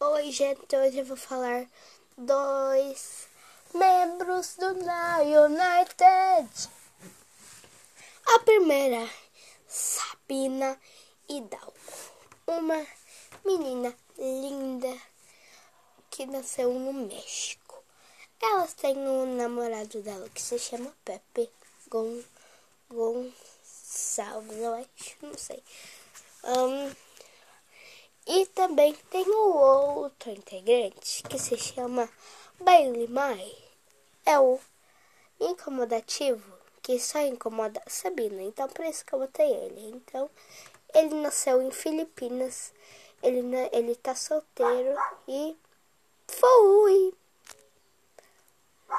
Oi, gente, hoje eu vou falar dois membros do United. A primeira, Sabina Hidalgo, uma menina linda que nasceu no México. Elas têm um namorado dela que se chama Pepe Gon Gonçalves, eu acho, não sei. Um, também tem o outro integrante que se chama Bailey Mai. É o incomodativo que só incomoda a Sabina. Então por isso que eu botei ele. Então ele nasceu em Filipinas. Ele, ele tá solteiro e foi.